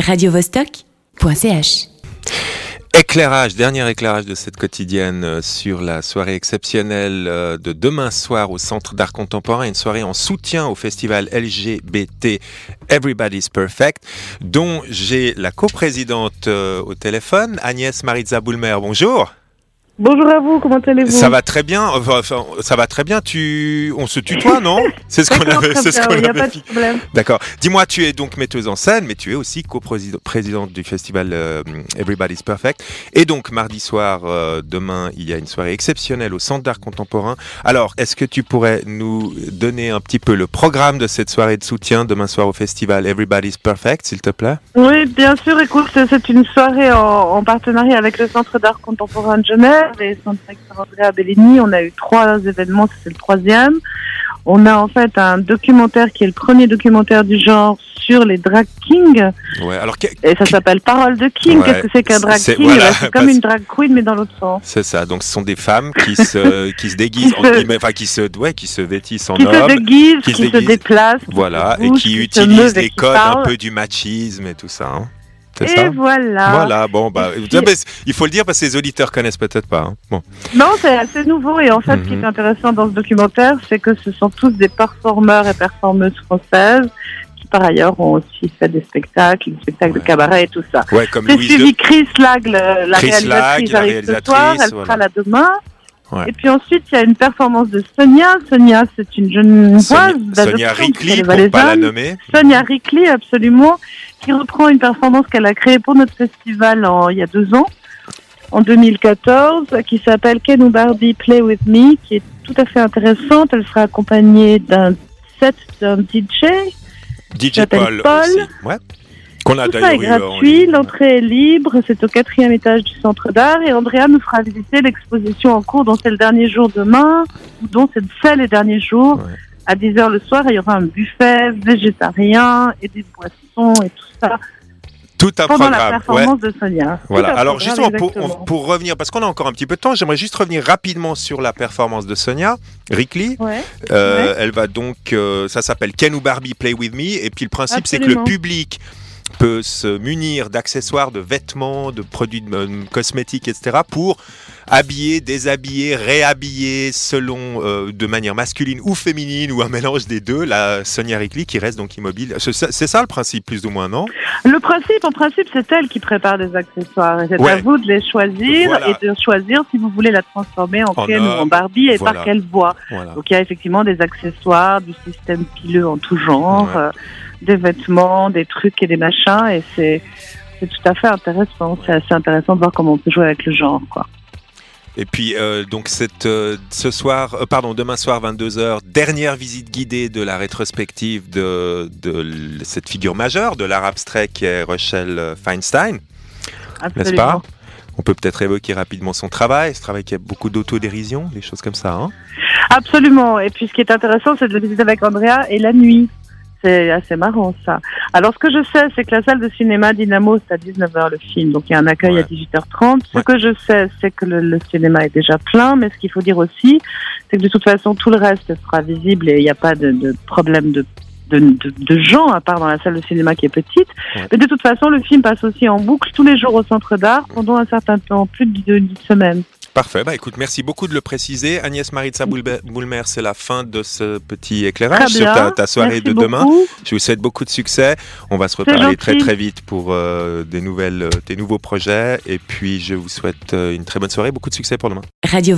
radiovostok.ch Éclairage, dernier éclairage de cette quotidienne euh, sur la soirée exceptionnelle euh, de demain soir au Centre d'art contemporain, une soirée en soutien au festival LGBT Everybody's Perfect, dont j'ai la coprésidente euh, au téléphone, Agnès Maritza Boulmer. Bonjour. Bonjour à vous, comment allez-vous Ça va très bien. Enfin, ça va très bien. Tu, on se tutoie, non C'est ce qu'on avait. C'est ce qu'on avait. Pas de problème. D'accord. Dis-moi, tu es donc metteuse en scène, mais tu es aussi coprésidente du festival euh, Everybody's Perfect. Et donc mardi soir, euh, demain, il y a une soirée exceptionnelle au Centre d'art contemporain. Alors, est-ce que tu pourrais nous donner un petit peu le programme de cette soirée de soutien demain soir au festival Everybody's Perfect, s'il te plaît? Oui, bien sûr. Écoute, c'est une soirée en, en partenariat avec le Centre d'art contemporain de Genève et Centre Andrea Bellini. On a eu trois événements, c'est le troisième. On a en fait un documentaire qui est le premier documentaire du genre sur les drag kings. Ouais, alors Et ça s'appelle Parole de King. Qu'est-ce que c'est qu'un drag king? C'est comme une drag queen mais dans l'autre sens. C'est ça. Donc ce sont des femmes qui se qui se déguisent, enfin qui se ouais, qui se vêtissent en qui se déguisent, qui, se, déplacent, voilà, et qui, utilisent les codes un peu du machisme et tout ça. Hein. Et voilà. Voilà, bon, bah, il faut le dire parce que les auditeurs connaissent peut-être pas. Hein. Bon. Non, c'est assez nouveau et en fait, ce qui est mhm. intéressant dans ce documentaire, c'est que ce sont tous des performeurs et performeuses françaises qui, par ailleurs, ont aussi fait des spectacles, des spectacles de cabaret et tout ça. Ouais, comme c'est suivi Chris Lag, la, réalisatrice, la réalisatrice ce soir, elle sera là demain. Et puis ensuite, il y a une performance de Sonia. Sonia, c'est une jeune voix. Sonia Rickley, pour pas la nommer. Sonia Rickley, absolument, qui reprend une performance qu'elle a créée pour notre festival en, il y a deux ans, en 2014, qui s'appelle ou Barbie Play With Me, qui est tout à fait intéressante. Elle sera accompagnée d'un set d'un DJ. DJ Paul, Paul. Aussi. Ouais. A Tout ça est gratuit, l'entrée est libre, c'est au quatrième étage du centre d'art et Andrea nous fera visiter l'exposition en cours dont c'est le dernier jour demain, dont c'est les derniers jours. À 10h le soir, il y aura un buffet végétarien et des boissons et tout ça. Tout un Pendant programme. la performance de Sonia. Voilà. Alors justement, pour, pour, revenir, parce qu'on a encore un petit peu de temps, j'aimerais juste revenir rapidement sur la performance de Sonia Rickley. Euh, elle va donc, euh, ça s'appelle Ken ou Barbie Play With Me, et puis le principe c'est que le public peut se munir d'accessoires, de vêtements, de produits cosmétiques, etc. pour habiller, déshabiller, réhabiller selon euh, de manière masculine ou féminine ou un mélange des deux. La Sonia Rickley qui reste donc immobile. C'est ça le principe plus ou moins, non? Le principe, en principe, c'est elle qui prépare des accessoires. C'est à vous de les choisir et de choisir si vous voulez la transformer en, Ken ou en Barbie et par quelle voie. Donc il y a effectivement des accessoires, du système pileux en tout genre. Euh, des vêtements, des trucs et des machins, et c'est tout à fait intéressant. C'est assez intéressant de voir comment on peut jouer avec le genre, quoi. Et puis euh, donc cette, euh, ce soir, euh, pardon, demain soir 22h, dernière visite guidée de la rétrospective de, de cette figure majeure de l'art abstrait qui est Rochelle Feinstein, n'est-ce pas? On peut peut-être évoquer rapidement son travail, ce travail qui a beaucoup d'autodérision, des choses comme ça. Hein? Absolument. Et puis ce qui est intéressant, c'est de le visiter avec Andrea et la nuit. C'est assez marrant ça. Alors ce que je sais, c'est que la salle de cinéma Dynamo, c'est à 19h le film, donc il y a un accueil à 18h30. Ce que je sais, c'est que le, cinéma est déjà plein, mais ce qu'il faut dire aussi, c'est que de toute façon tout le reste sera visible et il n'y a pas de, de problème de de, de, gens, à part dans la salle de cinéma qui est petite. Mais de toute façon, le film passe aussi en boucle tous les jours au centre d'art pendant un certain temps, plus de 10 semaines. Parfait. Bah, écoute, merci beaucoup de le préciser. Agnès Maritza Boulmer, c'est la fin de ce petit éclairage sur ta, soirée de demain. Je vous souhaite beaucoup de succès. On va se reparler très très vite pour euh, des nouvelles, euh, des nouveaux projets. Et puis, je vous souhaite euh, une très bonne soirée. Beaucoup de succès pour demain. Radio